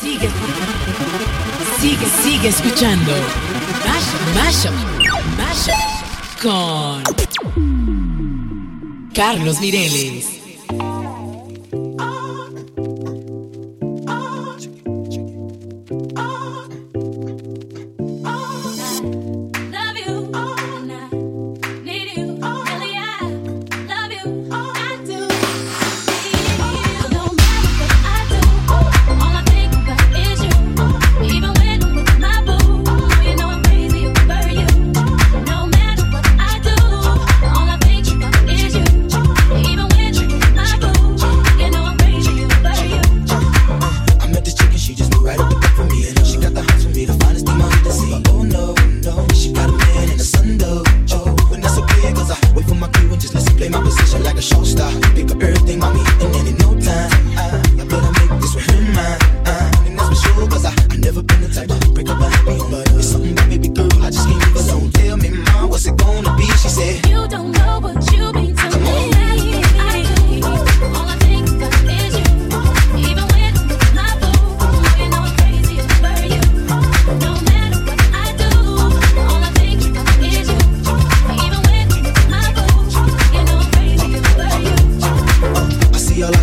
Sigue, sigue, sigue escuchando. Mashup, mashup, con Carlos Mireles.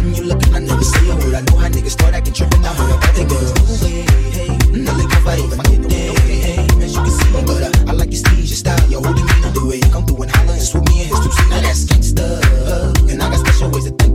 sudden you looking, I never say a word. I know how niggas start acting trippin', mm, I heard about the girls. No way, hey, now look how I my day, hey, as you can see. But uh, I like your steeze, your style, your whole demeanor, the way you come through and holler and swoop me in his two seat. Now that's gangsta, and I got special ways to think.